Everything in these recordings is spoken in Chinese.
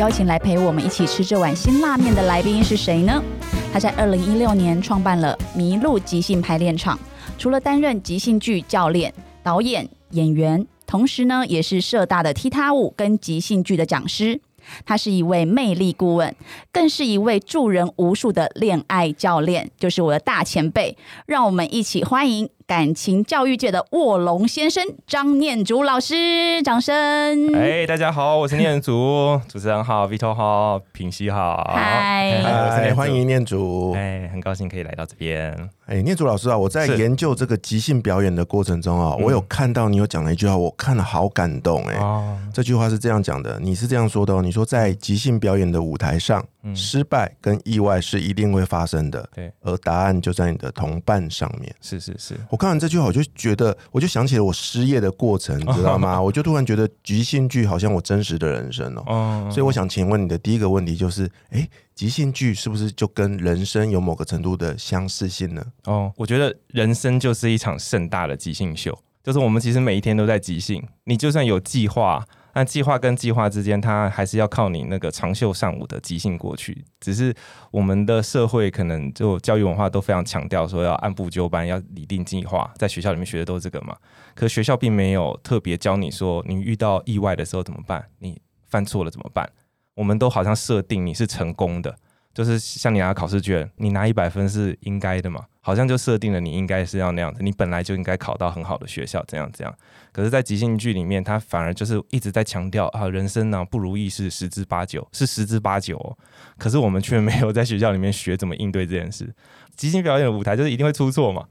邀请来陪我们一起吃这碗辛辣面的来宾是谁呢？他在二零一六年创办了麋鹿即兴排练场，除了担任即兴剧教练、导演、演员，同时呢也是社大的踢踏舞跟即兴剧的讲师。他是一位魅力顾问，更是一位助人无数的恋爱教练，就是我的大前辈。让我们一起欢迎感情教育界的卧龙先生张念祖老师，掌声！哎，大家好，我是念祖，主持人好，Vito 好，品熙好，嗨。嗨，我是念祖欢迎念祖。哎，很高兴可以来到这边。哎，念祖老师啊，我在研究这个即兴表演的过程中啊，嗯。我有看到你有讲了一句话，我看了好感动哎、哦，这句话是这样讲的，你是这样说的哦，你说在即兴表演的舞台上，嗯。失败跟意外是一定会发生的，对，而答案就在你的同伴上面。是是是，我看完这句话，我就觉得，我就想起了我失业的过程，你知道吗？我就突然觉得即兴剧好像我真实的人生哦。哦，所以我想请问你的第一个问题就是，哎，即兴剧是不是就跟人生有某个程度的相似性呢？哦，我觉得人生就是一场盛大的即兴秀，就是我们其实每一天都在即兴，你就算有计划。但计划跟计划之间，它还是要靠你那个长袖善舞的即兴过去。只是我们的社会可能就教育文化都非常强调说要按部就班，要拟定计划，在学校里面学的都是这个嘛。可学校并没有特别教你说，你遇到意外的时候怎么办？你犯错了怎么办？我们都好像设定你是成功的，就是像你拿考试卷，你拿一百分是应该的嘛？好像就设定了你应该是要那样子，你本来就应该考到很好的学校，怎样怎样。可是，在即兴剧里面，他反而就是一直在强调啊，人生呢、不如意是十之八九，是十之八九、可是我们却没有在学校里面学怎么应对这件事。即兴表演的舞台就是一定会出错嘛，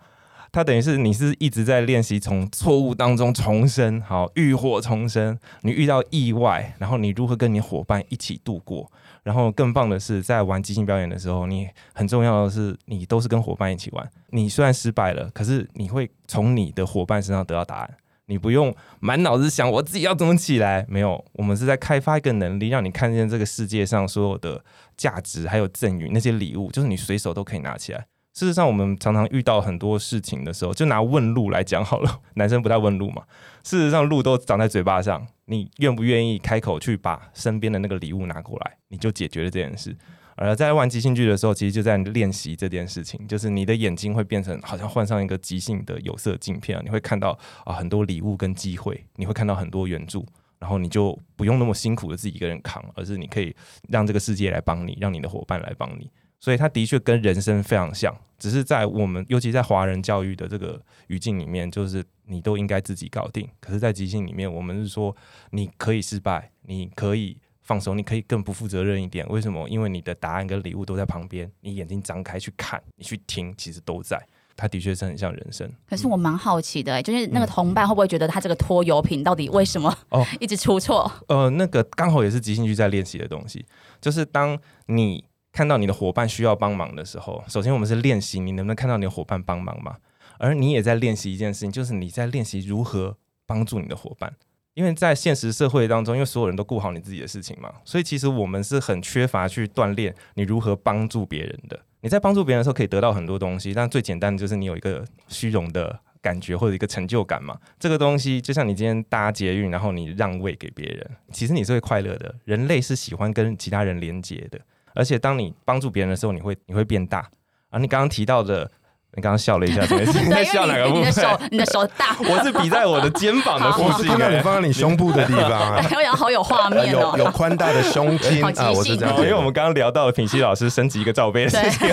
它等于是你是一直在练习从错误当中重生，好浴火重生。你遇到意外，然后你如何跟你伙伴一起度过？然后更棒的是，在玩即兴表演的时候，你很重要的是，你都是跟伙伴一起玩。你虽然失败了，可是你会从你的伙伴身上得到答案。你不用满脑子想我自己要怎么起来，没有，我们是在开发一个能力，让你看见这个世界上所有的价值，还有赠与那些礼物，就是你随手都可以拿起来。事实上，我们常常遇到很多事情的时候，就拿问路来讲好了，男生不太问路嘛。事实上，路都长在嘴巴上，你愿不愿意开口去把身边的那个礼物拿过来，你就解决了这件事。而在玩即兴剧的时候，其实就在练习这件事情，就是你的眼睛会变成好像换上一个即兴的有色镜片，你会看到啊很多礼物跟机会，你会看到很多援助，然后你就不用那么辛苦的自己一个人扛，而是你可以让这个世界来帮你，让你的伙伴来帮你。所以它的确跟人生非常像，只是在我们尤其在华人教育的这个语境里面，就是你都应该自己搞定。可是，在即兴里面，我们是说你可以失败，你可以放手，你可以更不负责任一点。为什么？因为你的答案跟礼物都在旁边，你眼睛张开去看，你去听，其实都在。它的确是很像人生可是我蛮好奇的、欸，就是那个同伴会不会觉得他这个拖油瓶到底为什么哦。一直出错？呃，那个刚好也是即兴剧在练习的东西，就是当你看到你的伙伴需要帮忙的时候，首先我们是练习你能不能看到你的伙伴帮忙嘛，而你也在练习一件事情，就是你在练习如何帮助你的伙伴。因为在现实社会当中，因为所有人都顾好你自己的事情嘛，所以其实我们是很缺乏去锻炼你如何帮助别人的。你在帮助别人的时候可以得到很多东西，但最简单的就是你有一个虚荣的感觉或者一个成就感嘛。这个东西就像你今天搭捷运，然后你让位给别人，其实你是会快乐的。人类是喜欢跟其他人连接的，而且当你帮助别人的时候，你会你会变大。而你刚刚提到的你刚刚笑了一下？你在笑哪个部分你的手分？，你的手大，我是比在我的肩膀的附近、欸。看到你放在你胸部的地方啊，我想好有画面有有哦。宽大的胸襟啊，我是这样，因为我们刚刚聊到了品熙老师升级一个罩杯的事情，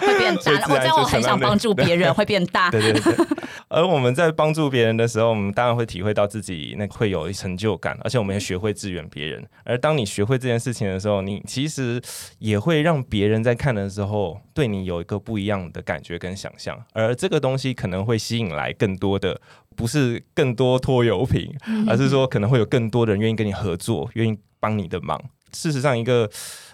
会变大。我知道我很想帮助别人，会变大。对对对。而我们在帮助别人的时候，我们当然会体会到自己那会有成就感，而且我们也学会支援别人。而当你学会这件事情的时候，你其实也会让别人在看的时候，对你有一个不一样的感觉跟想象。而这个东西可能会吸引来更多的，不是更多拖油瓶，而是说可能会有更多的人愿意跟你合作，愿意帮你的忙。事实上，一个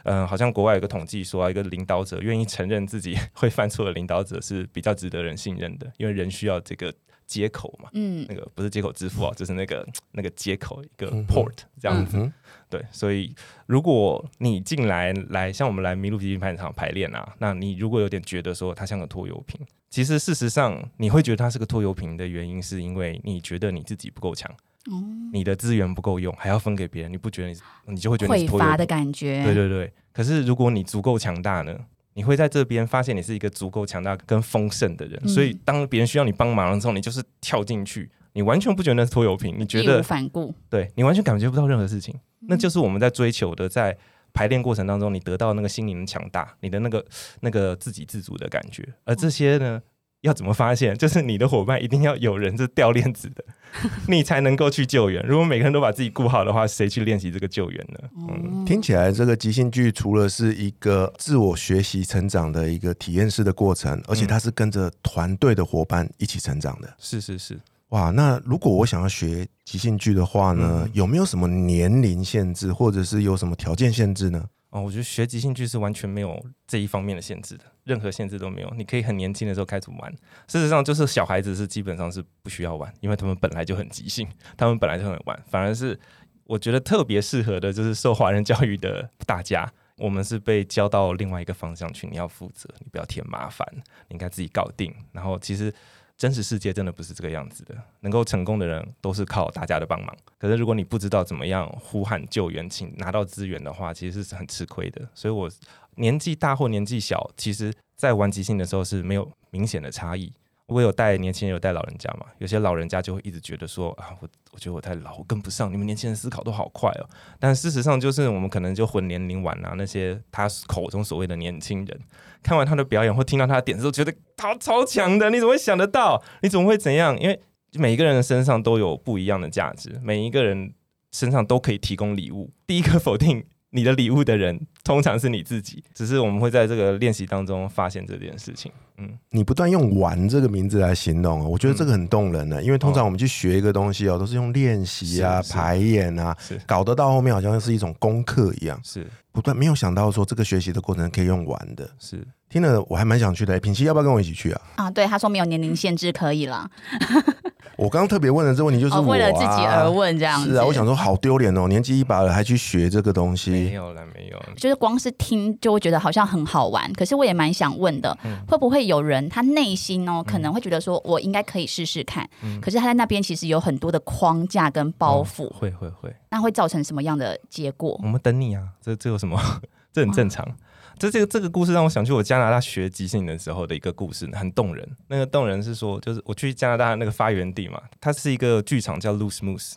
嗯、呃好像国外有个统计说啊，一个领导者愿意承认自己 会犯错的领导者是比较值得人信任的，因为人需要这个接口嘛。嗯那个不是接口支付啊，就是那个那个接口一个 port 这样子。嗯对，所以如果你进来来像我们来麋鹿皮筋排练场排练啊，那你如果有点觉得说它像个拖油瓶，其实事实上你会觉得它是个拖油瓶的原因，是因为你觉得你自己不够强，哦，你的资源不够用，还要分给别人，你不觉得你你就会觉得你是拖油瓶匮乏的感觉，对对对。可是如果你足够强大呢？你会在这边发现你是一个足够强大跟丰盛的人，嗯。所以当别人需要你帮忙的时候，你就是跳进去，你完全不觉得那是拖油瓶，你觉义得无反顾，对你完全感觉不到任何事情，嗯。那就是我们在追求的，在排练过程当中，你得到那个心灵的强大，你的那个那个自给自足的感觉。而这些呢，要怎么发现？就是你的伙伴一定要有人是掉链子的，你才能够去救援。如果每个人都把自己顾好的话，谁去练习这个救援呢？嗯，嗯听起来这个即兴剧除了是一个自我学习成长的一个体验式的过程，而且它是跟着团队的伙伴一起成长的。是是是。哇，那如果我想要学即兴剧的话呢，嗯有没有什么年龄限制，或者是有什么条件限制呢？哦，我觉得学即兴剧是完全没有这一方面的限制的，任何限制都没有。你可以很年轻的时候开始玩。事实上，就是小孩子是基本上是不需要玩，因为他们本来就很即兴，他们本来就很玩。反而是我觉得特别适合的，就是受华人教育的大家，我们是被教到另外一个方向去，你要负责，你不要添麻烦，你应该自己搞定。然后其实。真实世界真的不是这个样子的，能够成功的人都是靠大家的帮忙。可是如果你不知道怎么样呼喊救援，请拿到资源的话，其实是很吃亏的。所以我年纪大或年纪小，其实在玩即兴的时候是没有明显的差异。我有带年轻人，有带老人家嘛？有些老人家就会一直觉得说啊，我我觉得我太老，我跟不上。你们年轻人思考都好快哦。但事实上，就是我们可能就混年龄玩啊，那些他口中所谓的年轻人，看完他的表演或听到他的点子，都觉得他超强的。你怎么会想得到？你怎么会怎样？因为每一个人的身上都有不一样的价值，每一个人身上都可以提供礼物。第一个否定你的礼物的人，通常是你自己。只是我们会在这个练习当中发现这件事情。嗯，你不断用“玩”这个名字来形容哦，我觉得这个很动人呢。因为通常我们去学一个东西哦，都是用练习啊、排演啊，是搞得到后面好像是一种功课一样。是不断没有想到说这个学习的过程可以用玩的，是。听了我还蛮想去的。品熙要不要跟我一起去啊？啊，对，他说没有年龄限制，可以啦。我刚刚特别问的这个问题就是哦，我、啊为了自己而。问这样子。是啊，我想说好丢脸哦，年纪一把了还去学这个东西没西。有了，没有了。就是光是听就会觉得好像很好玩，可是我也蛮想问的，嗯会不会有人他内心哦可能会觉得说我应该可以试试看，嗯可是他在那边其实有很多的框架跟包袱，哦会会会，那会造成什么样的结果我？们等你啊，这这有什么？这很正常。这这个这个故事让我想起我加拿大学即兴的时候的一个故事，很动人。那个动人是说，就是我去加拿大那个发源地嘛，它是一个剧场叫 Loose Moose。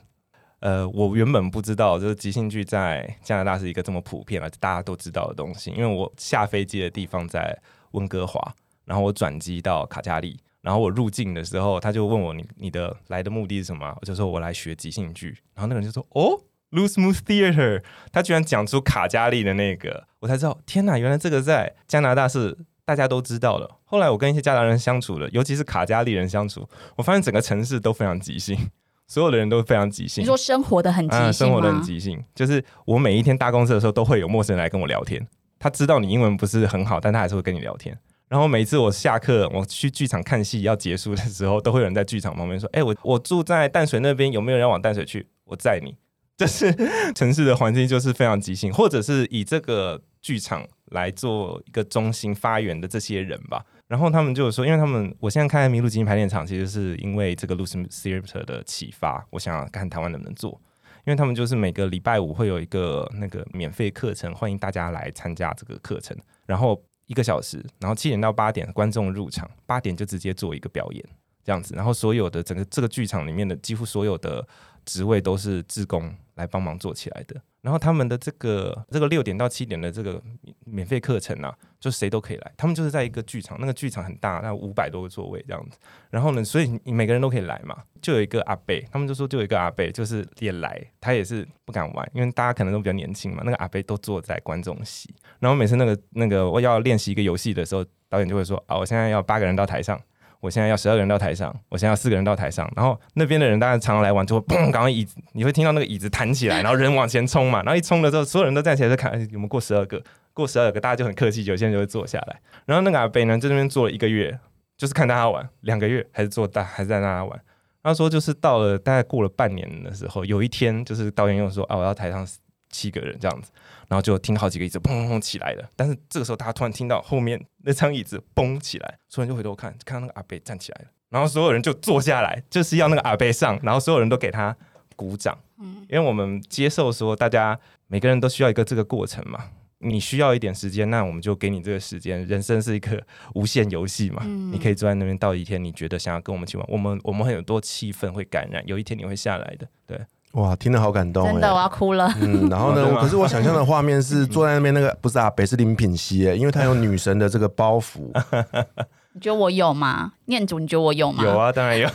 呃，我原本不知道，就是即兴剧在加拿大是一个这么普遍而且大家都知道的东西。因为我下飞机的地方在温哥华，然后我转机到卡加利，然后我入境的时候，他就问我你你的来的目的是什么？我就说我来学即兴剧，然后那个人就说哦。Loose Moose Theater，他居然讲出卡加利的那个，我才知道，天哪，原来这个在加拿大是大家都知道的。后来我跟一些加拿大人相处了，尤其是卡加利人相处，我发现整个城市都非常即兴，所有的人都非常即兴。你说生活的很即啊，兴生活的很？即兴，就是我每一天搭公车的时候，都会有陌生人来跟我聊天。他知道你英文不是很好，但他还是会跟你聊天。然后每次我下课，我去剧场看戏要结束的时候，都会有人在剧场旁边说：“哎、我我住在淡水那边，有没有人要往淡水去？我载你。”这是 城市的环境就是非常即兴，或者是以这个剧场来做一个中心发源的这些人吧。然后他们就说，因为他们我现在看麋鹿即兴排练场，其实是因为这个 Lucy Theater 的启发，我想要看台湾能不能做。因为他们就是每个礼拜五会有一个那个免费课程，欢迎大家来参加这个课程，然后一个小时，然后七点到八点观众入场，八点就直接做一个表演这样子，然后所有的整个这个剧场里面的几乎所有的职位都是志工来帮忙做起来的。然后他们的这个这个六点到七点的这个免费课程啊，就谁都可以来。他们就是在一个剧场，那个剧场很大，那五百多个座位这样子。然后呢，所以每个人都可以来嘛。就有一个阿贝，他们就说就有一个阿贝，就是也来，他也是不敢玩，因为大家可能都比较年轻嘛。那个阿贝都坐在观众席，然后每次那个那个我要练习一个游戏的时候，导演就会说啊，我现在要八个人到台上。我现在要十二个人到台上，我现在要四个人到台上，然后那边的人当然常常来玩，就会砰，赶快椅子，你会听到那个椅子弹起来，然后人往前冲嘛，然后一冲了之后，所有人都站起来在看，哎有没有过十二个，过十二个，大家就很客气，有些人就会坐下来，然后那个阿贝呢，在那边坐了一个月，就是看大家玩，两个月还是坐大，还是在那玩。他说，就是到了大概过了半年的时候，有一天，就是导演又说啊，我要台上七个人这样子，然后就听好几个椅子砰砰砰起来了。但是这个时候，大家突然听到后面那张椅子嘣起来，所有人就回头看，看到那个阿贝站起来了，然后所有人就坐下来，就是要那个阿贝上，然后所有人都给他鼓掌。嗯，因为我们接受说，大家每个人都需要一个这个过程嘛。你需要一点时间，那我们就给你这个时间。人生是一个无限游戏嘛，你可以坐在那边到一天，你觉得想要跟我们一起玩，我们我们很多气氛会感染，有一天你会下来的。对，哇，听得好感动，真的我要哭了。嗯，然后呢？可是我想象的画面是 坐在那边那个不是啊北是林品熙哎，因为他有女神的这个包袱。你觉得我有吗？念祖，你觉得我有吗？有，啊，当然有，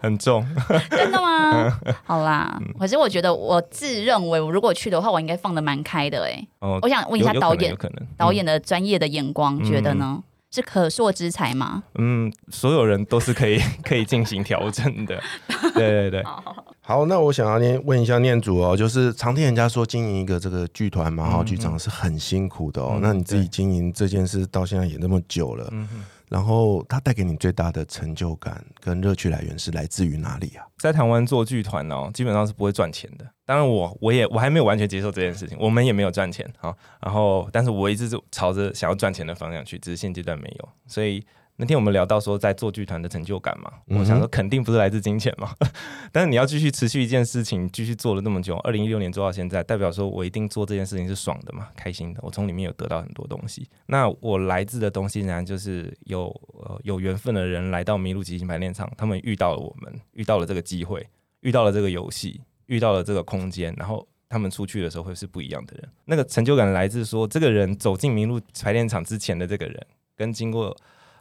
很重。真的吗？好啦，可是我觉得我自认为，我如果去的话，我应该放的蛮开的哎。哦我想问一下导演导演的专业的眼光，觉得呢？是可塑之才吗？嗯，所有人都是可以可以进行调整的。对对对，好，那我想要念问一下念祖哦，就是常听人家说经营一个这个剧团嘛，哈、嗯剧场是很辛苦的哦。嗯那你自己经营这件事到现在也那么久了，嗯。然后它带给你最大的成就感跟乐趣来源是来自于哪里啊？在台湾做剧团哦，基本上是不会赚钱的。当然我，我也我还没有完全接受这件事情，我们也没有赚钱好，然后，但是我一直就朝着想要赚钱的方向去，只是现阶段没有。所以那天我们聊到说，在做剧团的成就感嘛，我想说肯定不是来自金钱嘛。但是你要继续持续一件事情，继续做了那么久，二零一六年做到现在，代表说我一定做这件事情是爽的嘛，开心的。我从里面有得到很多东西。那我来自的东西，仍然就是有呃有缘分的人来到麋鹿即兴排练场，他们遇到了我们，遇到了这个机会，遇到了这个游戏，遇到了这个空间，然后。他们出去的时候会是不一样的人，那个成就感来自说，这个人走进麋鹿排练场之前的这个人，跟经过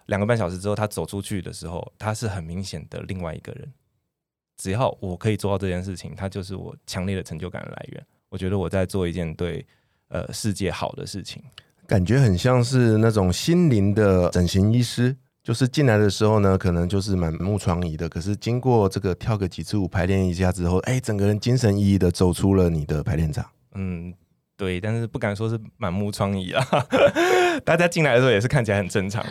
两个半小时之后他走出去的时候，他是很明显的另外一个人。只要我可以做到这件事情，他就是我强烈的成就感的来源。我觉得我在做一件对呃世界好的事情。感觉很像是那种心灵的整形医师，就是进来的时候呢，可能就是满目疮痍的，可是经过这个跳个几次舞，排练一下之后，哎，整个人精神奕奕的走出了你的排练场。嗯，对，但是不敢说是满目疮痍啊。大家进来的时候也是看起来很正常，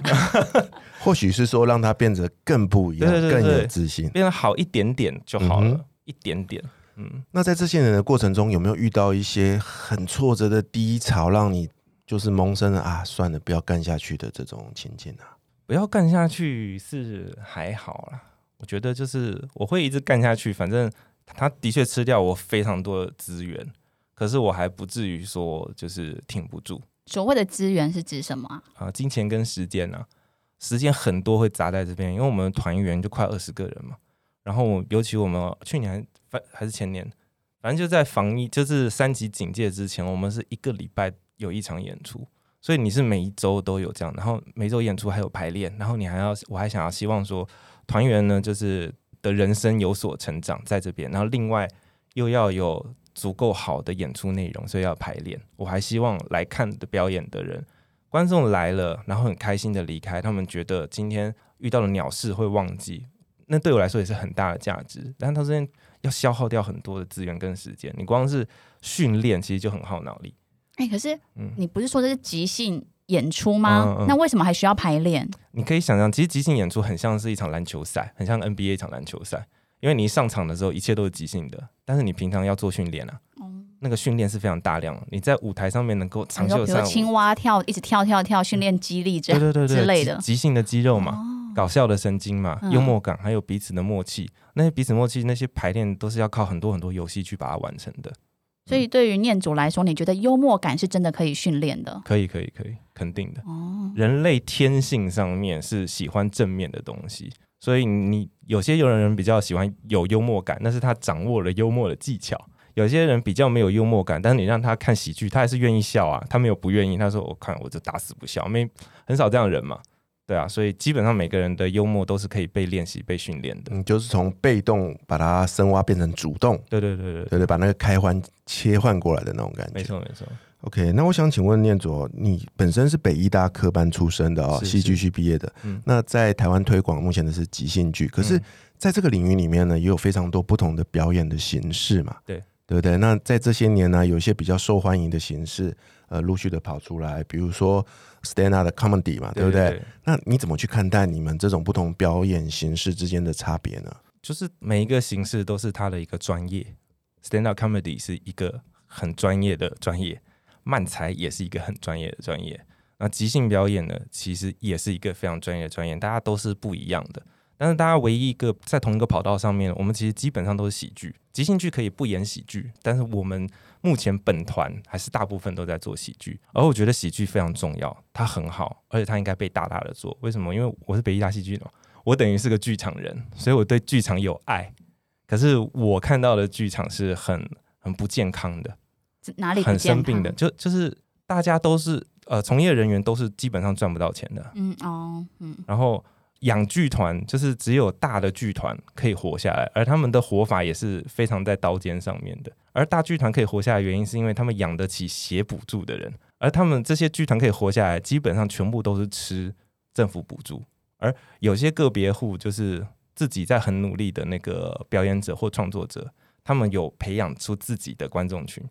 或许是说让他变得更不一样，对对对更有自信。变得好一点点就好了，嗯一点点。嗯，那在这些人的过程中，有没有遇到一些很挫折的低潮，让你就是萌生了啊，算了，不要干下去的这种情境啊？不要干下去是还好啦，我觉得就是我会一直干下去，反正他的确吃掉我非常多的资源，可是我还不至于说就是挺不住所谓的资源是指什么啊？啊，金钱跟时间啊，时间很多会砸在这边，因为我们团员就快二十个人嘛，然后我尤其我们去年还是前年，反正就在防疫就是三级警戒之前，我们是一个礼拜有一场演出。所以你是每一周都有这样，然后每周演出还有排练，然后你还要，我还想要希望说团员呢，就是的人生有所成长在这边，然后另外又要有足够好的演出内容，所以要排练。我还希望来看的表演的人，观众来了，然后很开心的离开，他们觉得今天遇到了鸟事会忘记，那对我来说也是很大的价值。但是他这边要消耗掉很多的资源跟时间，你光是训练其实就很耗脑力。哎、可是嗯你不是说这是即兴演出吗？嗯嗯那为什么还需要排练？你可以想象，其实即兴演出很像是一场篮球赛，很像 NBA 一场篮球赛，因为你一上场的时候一切都是即兴的，但是你平常要做训练啊，那个训练是非常大量的，你在舞台上面能够长袖善舞，青蛙跳，一直跳跳跳，训练肌力这样对对对对之类的。即即兴的肌肉嘛，哦，搞笑的神经嘛，嗯幽默感，还有彼此的默契，那些彼此默契，那些排练都是要靠很多很多游戏去把它完成的。所以对于念祖来说，你觉得幽默感是真的可以训练的？可以，可以，可以，肯定的。哦，人类天性上面是喜欢正面的东西，所以你有些有的人比较喜欢有幽默感，但是他掌握了幽默的技巧。有些人比较没有幽默感，但是你让他看喜剧，他还是愿意笑啊。他没有不愿意，他说我看我就打死不笑，没很少这样的人嘛。对啊，所以基本上每个人的幽默都是可以被练习、被训练的。你就是从被动把它深挖变成主动，对对对对，对对，把那个开关切换过来的那种感觉。没错没错。OK，那我想请问念卓，你本身是北医大科班出身的哦，戏剧系毕业的。嗯那在台湾推广目前的是即兴剧，可是嗯在这个领域里面呢，也有非常多不同的表演的形式嘛，对对不对？那在这些年呢，有一些比较受欢迎的形式，呃，陆续的跑出来，比如说 stand up 的 comedy 嘛，对不对？那你怎么去看待你们这种不同表演形式之间的差别呢？就是每一个形式都是它的一个专业，stand up comedy 是一个很专业的专业，漫才也是一个很专业的专业。那即兴表演呢，其实也是一个非常专业的专业，大家都是不一样的。但是大家唯一一个在同一个跑道上面，我们其实基本上都是喜剧。即兴剧可以不演喜剧，但是我们目前本团还是大部分都在做喜剧。而我觉得喜剧非常重要，它很好，而且它应该被大大的做。为什么？因为我是北艺大戏剧的，我等于是个剧场人，所以我对剧场有爱。可是我看到的剧场是很很不健康的，哪里很生病的，就就是大家都是呃从业人员都是基本上赚不到钱的，嗯哦嗯然后养剧团就是只有大的剧团可以活下来，而他们的活法也是非常在刀尖上面的。而大剧团可以活下来，原因是因为他们养得起写补助的人，而他们这些剧团可以活下来，基本上全部都是吃政府补助。而有些个别户就是自己在很努力的那个表演者或创作者，他们有培养出自己的观众群，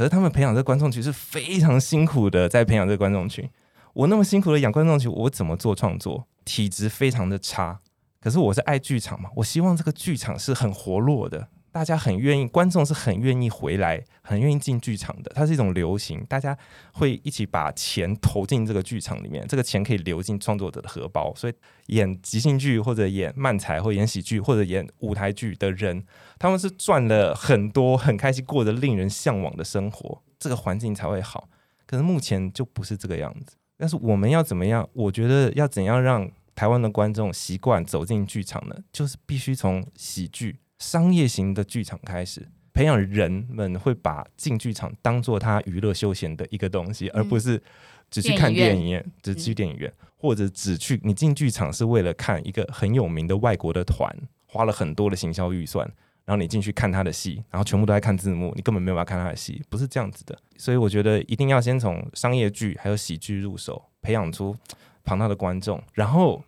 可是他们培养这观众群是非常辛苦的，在培养这观众群。我那么辛苦的养观众群，我怎么做创作？体质非常的差，可是我是爱剧场嘛，我希望这个剧场是很活络的，大家很愿意，观众是很愿意回来，很愿意进剧场的。它是一种流行，大家会一起把钱投进这个剧场里面，这个钱可以流进创作者的荷包。所以演即兴剧或者演漫才或演喜剧或者演舞台剧的人，他们是赚了很多，很开心，过着令人向往的生活，这个环境才会好。可是目前就不是这个样子。但是我们要怎么样？我觉得要怎样让台湾的观众习惯走进剧场呢？就是必须从喜剧、商业型的剧场开始，培养人们会把进剧场当做他娱乐休闲的一个东西，而不是只去看电电影院，只去电影院，或者只去你进剧场是为了看一个很有名的外国的团，花了很多的行销预算。然后你进去看他的戏，然后全部都在看字幕，你根本没有办法看他的戏，不是这样子的。所以我觉得一定要先从商业剧还有喜剧入手，培养出庞大的观众，然后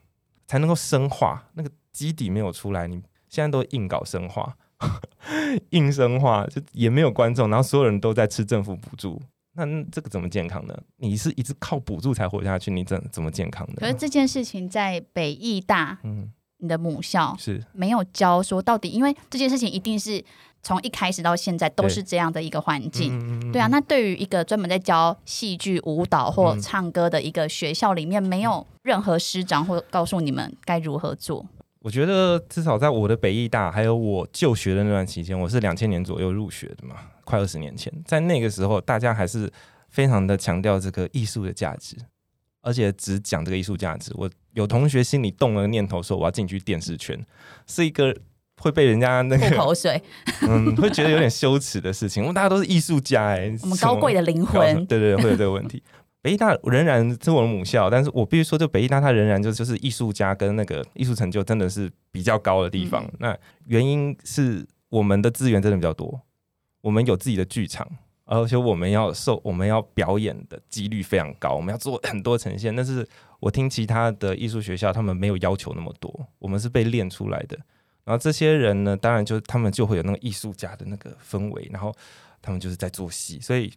才能够深化那个基底没有出来。你现在都硬搞生化，硬生化就也没有观众，然后所有人都在吃政府补助，那那这个怎么健康呢？你是一直靠补助才活下去，你怎怎么健康的？可是这件事情在北艺大，嗯，你的母校是没有教说到底，因为这件事情一定是从一开始到现在都是这样的一个环境。嗯对啊，那对于一个专门在教戏剧、舞蹈或嗯唱歌的一个学校里面，没有任何师长或告诉你们该如何做。我觉得至少在我的北艺大，还有我就学的那段期间，我是两千年左右入学的嘛，快二十年前，在那个时候，大家还是非常的强调这个艺术的价值，而且只讲这个艺术价值。我有同学心里动了念头，说我要进去电视圈，是一个会被人家那吐个口水，嗯，会觉得有点羞耻的事情。我们大家都是艺术家哎、我们高贵的灵魂。对对对，会有这个问题。北艺大仍然是我的母校，但是我必须说，就北艺大它仍然就就是艺术家跟那个艺术成就真的是比较高的地方。嗯那原因是我们的资源真的比较多，我们有自己的剧场，而且我们要受我们要表演的几率非常高，我们要做很多呈现。但是我听其他的艺术学校，他们没有要求那么多，我们是被练出来的。然后这些人呢，当然就他们就会有那个艺术家的那个氛围，然后他们就是在做戏，所以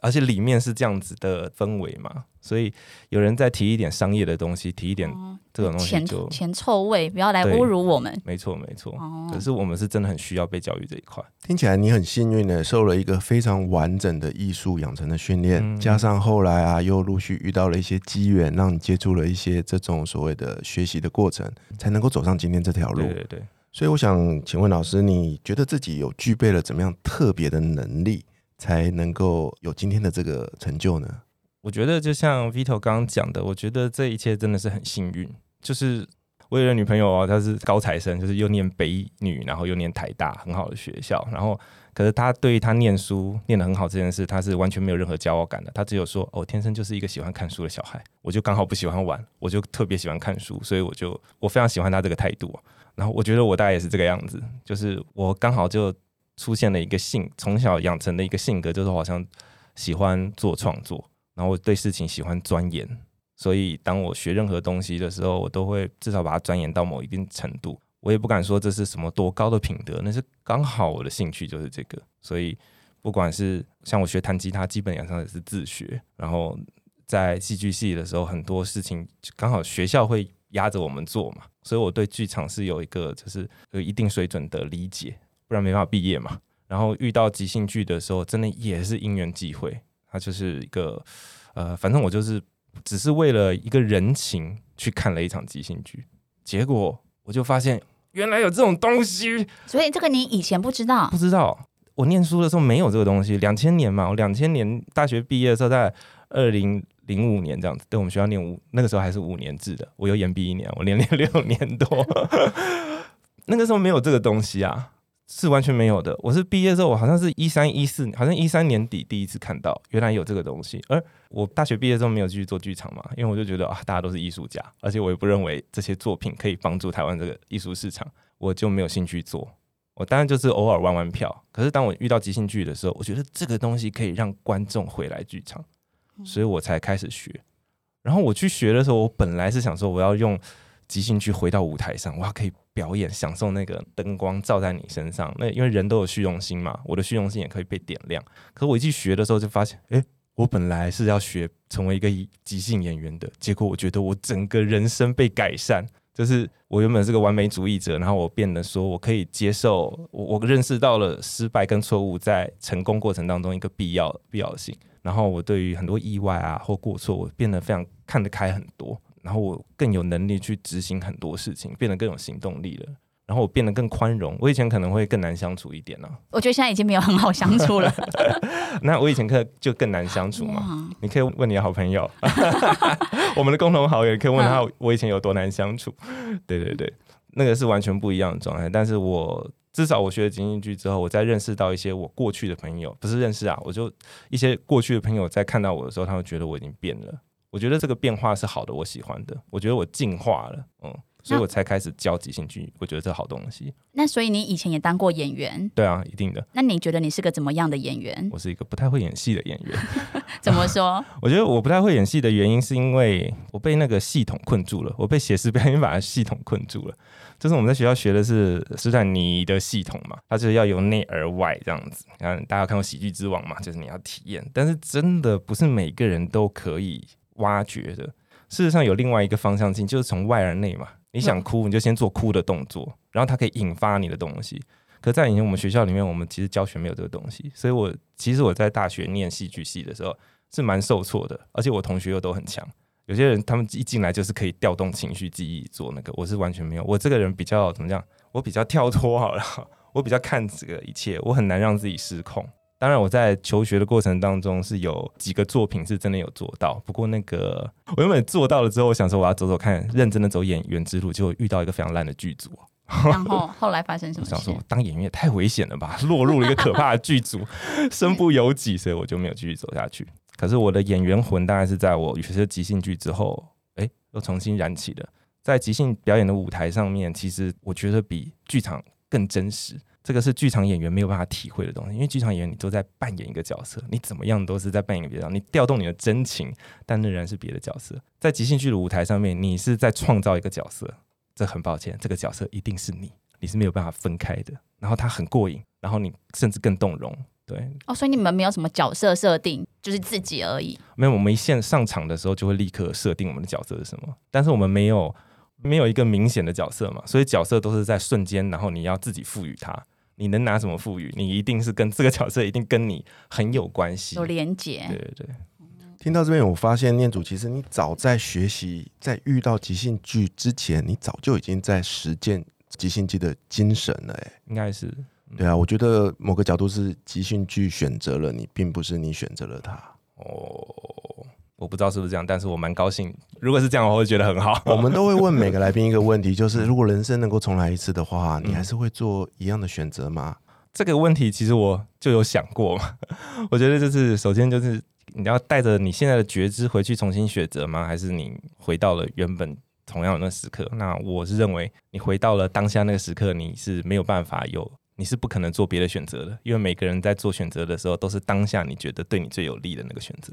而且里面是这样子的氛围嘛，所以有人在提一点商业的东西，提一点哦这种东西钱就钱臭味，不要来侮辱我们。没错没错。哦可是我们是真的很需要被教育这一块，听起来你很幸运的，受了一个非常完整的艺术养成的训练，嗯加上后来啊又陆续遇到了一些机缘，让你接触了一些这种所谓的学习的过程，才能够走上今天这条路对。对对。所以我想请问老师，你觉得自己有具备了怎么样特别的能力，才能够有今天的这个成就呢？我觉得就像 Vito 刚刚讲的，我觉得这一切真的是很幸运。就是我有个女朋友哦，她是高材生，就是又念北女，然后又念台大，很好的学校。然后，可是她对于她念书念得很好这件事，她是完全没有任何骄傲感的。她只有说，哦，天生就是一个喜欢看书的小孩，我就刚好不喜欢玩，我就特别喜欢看书，所以我就我非常喜欢她这个态度。然后我觉得我大概也是这个样子，就是我刚好就出现了一个性，从小养成的一个性格，就是好像喜欢做创作，然后对事情喜欢钻研，所以当我学任何东西的时候，我都会至少把它钻研到某一定程度。我也不敢说这是什么多高的品德，那是刚好我的兴趣就是这个，所以不管是像我学弹吉他，基本上也是自学，然后在戏剧系的时候，很多事情刚好学校会压着我们做嘛，所以我对剧场是有一个就是有一定水准的理解，不然没办法毕业嘛。然后遇到即兴剧的时候，真的也是因缘际会，它就是一个呃，反正我就是只是为了一个人情去看了一场即兴剧，结果。我就发现原来有这种东西，所以这个你以前不知道？不知道。我念书的时候没有这个东西。两千年嘛，我两千年大学毕业的时候，在二零零五年这样子，对我们学校念五，那个时候还是五年制的。我又延毕一年，我连念六年多。那个时候没有这个东西啊。是完全没有的。我是毕业之后，我好像是一三一四，好像一三年底第一次看到，原来有这个东西。而我大学毕业之后没有继续做剧场嘛，因为我就觉得啊，大家都是艺术家，而且我也不认为这些作品可以帮助台湾这个艺术市场，我就没有兴趣做。我当然就是偶尔玩玩票。可是当我遇到即兴剧的时候，我觉得这个东西可以让观众回来剧场，所以我才开始学。然后我去学的时候，我本来是想说我要用即兴剧回到舞台上，我要可以。表演，享受那个灯光照在你身上。那因为人都有虚荣心嘛，我的虚荣心也可以被点亮。可我一去学的时候，就发现，哎，我本来是要学成为一个即兴演员的，结果我觉得我整个人生被改善。就是我原本是个完美主义者，然后我变得说我可以接受，我我认识到了失败跟错误在成功过程当中一个必要必要性。然后我对于很多意外啊或过错，我变得非常看得开很多。然后我更有能力去执行很多事情，变得更有行动力了。然后我变得更宽容。我以前可能会更难相处一点呢。我觉得现在已经没有很好相处了。那我以前可就更难相处嘛？你可以问你的好朋友，我们的共同好友，可以问他我以前有多难相处。对对对，那个是完全不一样的状态。但是我至少我学了即兴剧之后，我在认识到一些我过去的朋友，不是认识啊，我就一些过去的朋友在看到我的时候，他们觉得我已经变了。我觉得这个变化是好的，我喜欢的。我觉得我进化了，嗯，所以我才开始教即兴剧。我觉得这好东西。那所以你以前也当过演员？对啊，一定的。那你觉得你是个怎么样的演员？我是一个不太会演戏的演员。怎么说？我觉得我不太会演戏的原因是因为我被那个系统困住了。我被写诗表演法系统困住了。就是我们在学校学的是斯坦尼的系统嘛，它就是要由内而外这样子。看大家看过《喜剧之王》嘛，就是你要体验，但是真的不是每个人都可以。挖掘的，事实上有另外一个方向性，就是从外而内嘛。你想哭，你就先做哭的动作，然后它可以引发你的东西。可在以前我们学校里面，我们其实教学没有这个东西，所以我其实我在大学念戏剧系的时候是蛮受挫的，而且我同学又都很强。有些人他们一进来就是可以调动情绪记忆做那个，我是完全没有。我这个人比较怎么讲？我比较跳脱好了，我比较看这个一切，我很难让自己失控。当然，我在求学的过程当中是有几个作品是真的有做到。不过那个我原本做到了之后，我想说我要走走看，认真的走演员之路，就遇到一个非常烂的剧组。然后后来发生什么？想说当演员也太危险了吧，落入了一个可怕的剧组，身不由己，所以我就没有继续走下去。可是我的演员魂大概是在我学了即兴剧之后，哎，又重新燃起了。在即兴表演的舞台上面，其实我觉得比剧场更真实。这个是剧场演员没有办法体会的东西，因为剧场演员你都在扮演一个角色，你怎么样都是在扮演一个角色，你调动你的真情，但仍然是别的角色。在即兴剧的舞台上面，你是在创造一个角色，这很抱歉，这个角色一定是你，你是没有办法分开的。然后他很过瘾，然后你甚至更动容。对哦，所以你们没有什么角色设定，就是自己而已。没有，我们一线上场的时候就会立刻设定我们的角色是什么，但是我们没有没有一个明显的角色嘛，所以角色都是在瞬间，然后你要自己赋予它。你能拿什么赋予？你一定是跟这个角色一定跟你很有关系，有连结。对对对。听到这边，我发现念祖其实你早在学习，在遇到即兴剧之前，你早就已经在实践即兴剧的精神了。哎，应该是。对啊，我觉得某个角度是即兴剧选择了你，并不是你选择了他。哦。我不知道是不是这样，但是我蛮高兴。如果是这样，我会觉得很好。我们都会问 每个来宾一个问题，就是如果人生能够重来一次的话，你还是会做一样的选择吗？这个问题其实我就有想过嘛。我觉得就是首先就是你要带着你现在的觉知回去重新选择吗？还是你回到了原本同样的那时刻？那我是认为你回到了当下那个时刻，你是没有办法有你是不可能做别的选择的，因为每个人在做选择的时候，都是当下你觉得对你最有利的那个选择。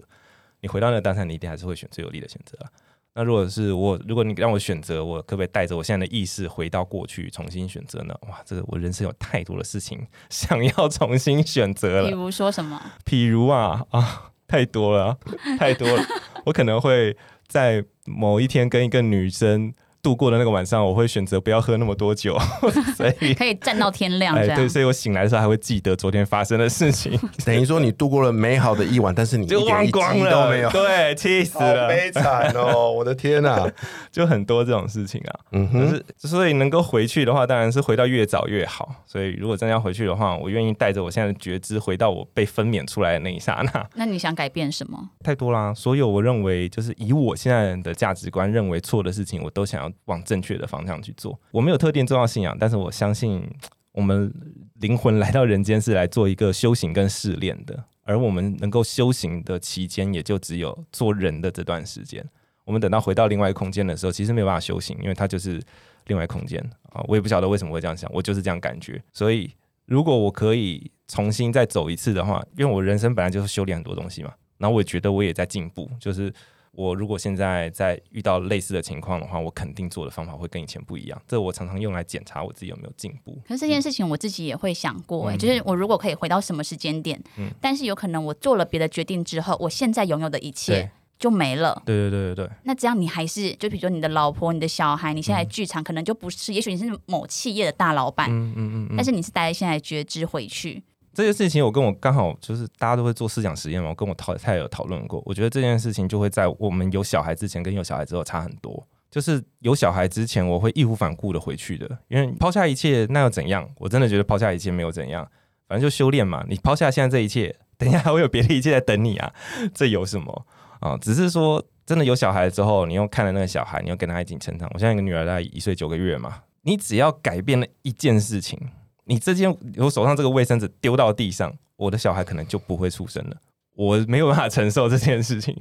你回到那个当下，你一定还是会选最有利的选择啊。那如果是我，如果你让我选择，我可不可以带着我现在的意识回到过去重新选择呢？哇，这个我人生有太多的事情 想要重新选择了。比如说什么？比如啊啊，太多了，太多了。我可能会在某一天跟一个女生。度过的那个晚上，我会选择不要喝那么多酒，所以可以站到天亮。哎，对，所以我醒来的时候还会记得昨天发生的事情。等于说你度过了美好的一晚，但是你就忘光了都没有。对，气死了，悲惨哦！我的天哪，就很多这种事情啊。嗯哼，所以能够回去的话，当然是回到越早越好。所以如果真的要回去的话，我愿意带着我现在的觉知回到我被分娩出来的那一刹那。那你想改变什么？太多啦！所有我认为就是以我现在的价值观认为错的事情，我都想要往正确的方。向去做，我没有特定重要信仰，但是我相信我们灵魂来到人间是来做一个修行跟试炼的，而我们能够修行的期间，也就只有做人的这段时间。我们等到回到另外一个空间的时候，其实没有办法修行，因为它就是另外空间啊。我也不晓得为什么会这样想，我就是这样感觉。所以，如果我可以重新再走一次的话，因为我人生本来就是修炼很多东西嘛，然后我也觉得我也在进步，就是。我如果现在在遇到类似的情况的话，我肯定做的方法会跟以前不一样。这我常常用来检查我自己有没有进步。可是这件事情我自己也会想过，哎，就是我如果可以回到什么时间点，嗯，但是有可能我做了别的决定之后，我现在拥有的一切就没了。对对对对对。那这样你还是，就比如说你的老婆、你的小孩，你现在剧场可能就不是，也许你是某企业的大老板，嗯嗯嗯，但是你是带现在觉知回去。这件事情，我跟我刚好就是大家都会做思想实验嘛，我跟我太太有讨论过。我觉得这件事情就会在我们有小孩之前跟有小孩之后差很多。就是有小孩之前，我会义无反顾的回去的，因为抛下一切那又怎样？我真的觉得抛下一切没有怎样，反正就修炼嘛。你抛下现在这一切，等一下还会有别的一切在等你啊，这有什么啊？只是说真的有小孩之后，你又看了那个小孩，你又跟他一起成长。我现在一个女儿大概一岁九个月嘛，你只要改变了一件事情。你这件我手上这个卫生纸丢到地上，我的小孩可能就不会出生了。我没有办法承受这件事情，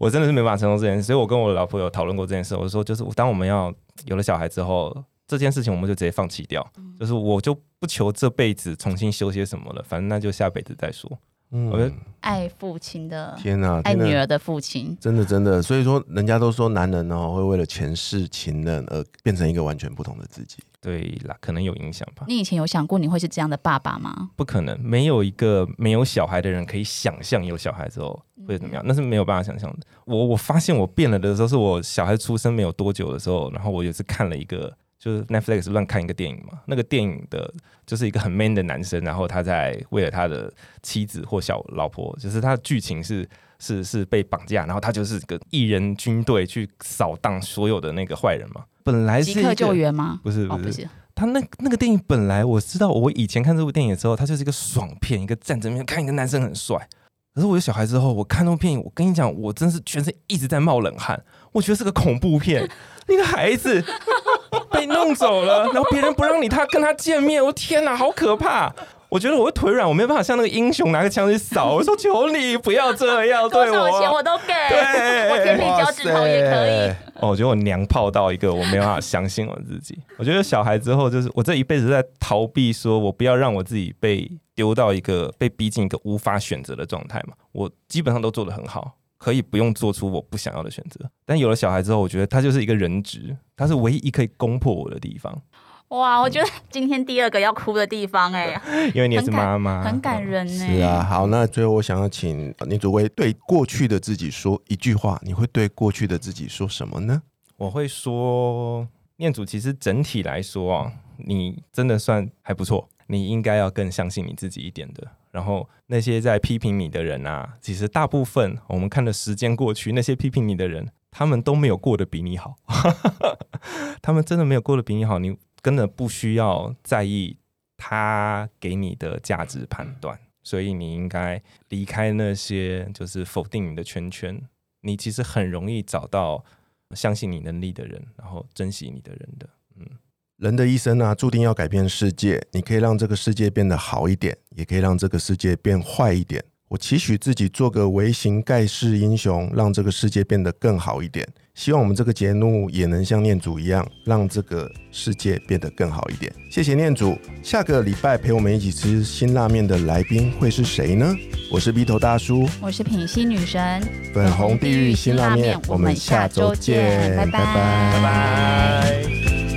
我真的是没办法承受这件事。所以我跟我老婆有讨论过这件事，我说就是当我们要有了小孩之后，这件事情我们就直接放弃掉，就是我就不求这辈子重新修些什么了，反正那就下辈子再说。嗯，爱父亲的天哪，爱女儿的父亲，真的真的，所以说人家都说男人哦会为了前世情人而变成一个完全不同的自己。对啦，可能有影响吧。你以前有想过你会是这样的爸爸吗？不可能，没有一个没有小孩的人可以想象有小孩之后会怎么样，那是没有办法想象的。我我发现我变了的时候，是我小孩出生没有多久的时候，然后我也是看了一个。就是 Netflix 乱看一个电影嘛，那个电影的就是一个很 man 的男生，然后他在为了他的妻子或小老婆，就是他的剧情是是是被绑架，然后他就是个艺人军队去扫荡所有的那个坏人嘛。本来是即刻救援吗？不是不是，他那那个电影本来我知道，我以前看这部电影的时候，它就是一个爽片，一个战争片，看一个男生很帅。可是我有小孩之后，我看那部电影，我跟你讲，我真是全身一直在冒冷汗，我觉得是个恐怖片，那个孩子。被弄走了，然后别人不让你他跟他见面，我天哪，好可怕！我觉得我会腿软，我没办法像那个英雄拿个枪去扫。我说求你不要这样对我，钱我都给，对，我贴你脚趾头也可以。哦，我觉得我娘炮到一个我没办法 相信我自己。我觉得小孩之后就是我这一辈子在逃避，说我不要让我自己被丢到一个被逼进一个无法选择的状态嘛。我基本上都做得很好。可以不用做出我不想要的选择，但有了小孩之后，我觉得他就是一个人质，他是唯一可以攻破我的地方。哇，我觉得今天第二个要哭的地方，哎，因为你也是妈妈，很感人呢。是啊，好，那最后我想要请林祖威对过去的自己说一句话，你会对过去的自己说什么呢？我会说，念祖，其实整体来说啊，你真的算还不错，你应该要更相信你自己一点的。然后那些在批评你的人啊，其实大部分我们看的时间过去，那些批评你的人，他们都没有过得比你好，他们真的没有过得比你好，你根本不需要在意他给你的价值判断，所以你应该离开那些就是否定你的圈圈，你其实很容易找到相信你能力的人，然后珍惜你的人的，嗯。人的一生啊，注定要改变世界。你可以让这个世界变得好一点，也可以让这个世界变坏一点。我期许自己做个微型盖世英雄，让这个世界变得更好一点，希望我们这个节目也能像念祖一样，让这个世界变得更好一点。谢谢念祖。下个礼拜陪我们一起吃辛辣面的来宾会是谁呢？我是鼻头大叔，我是品心女神，粉红地狱辛辣面，我们下周见，拜拜拜拜。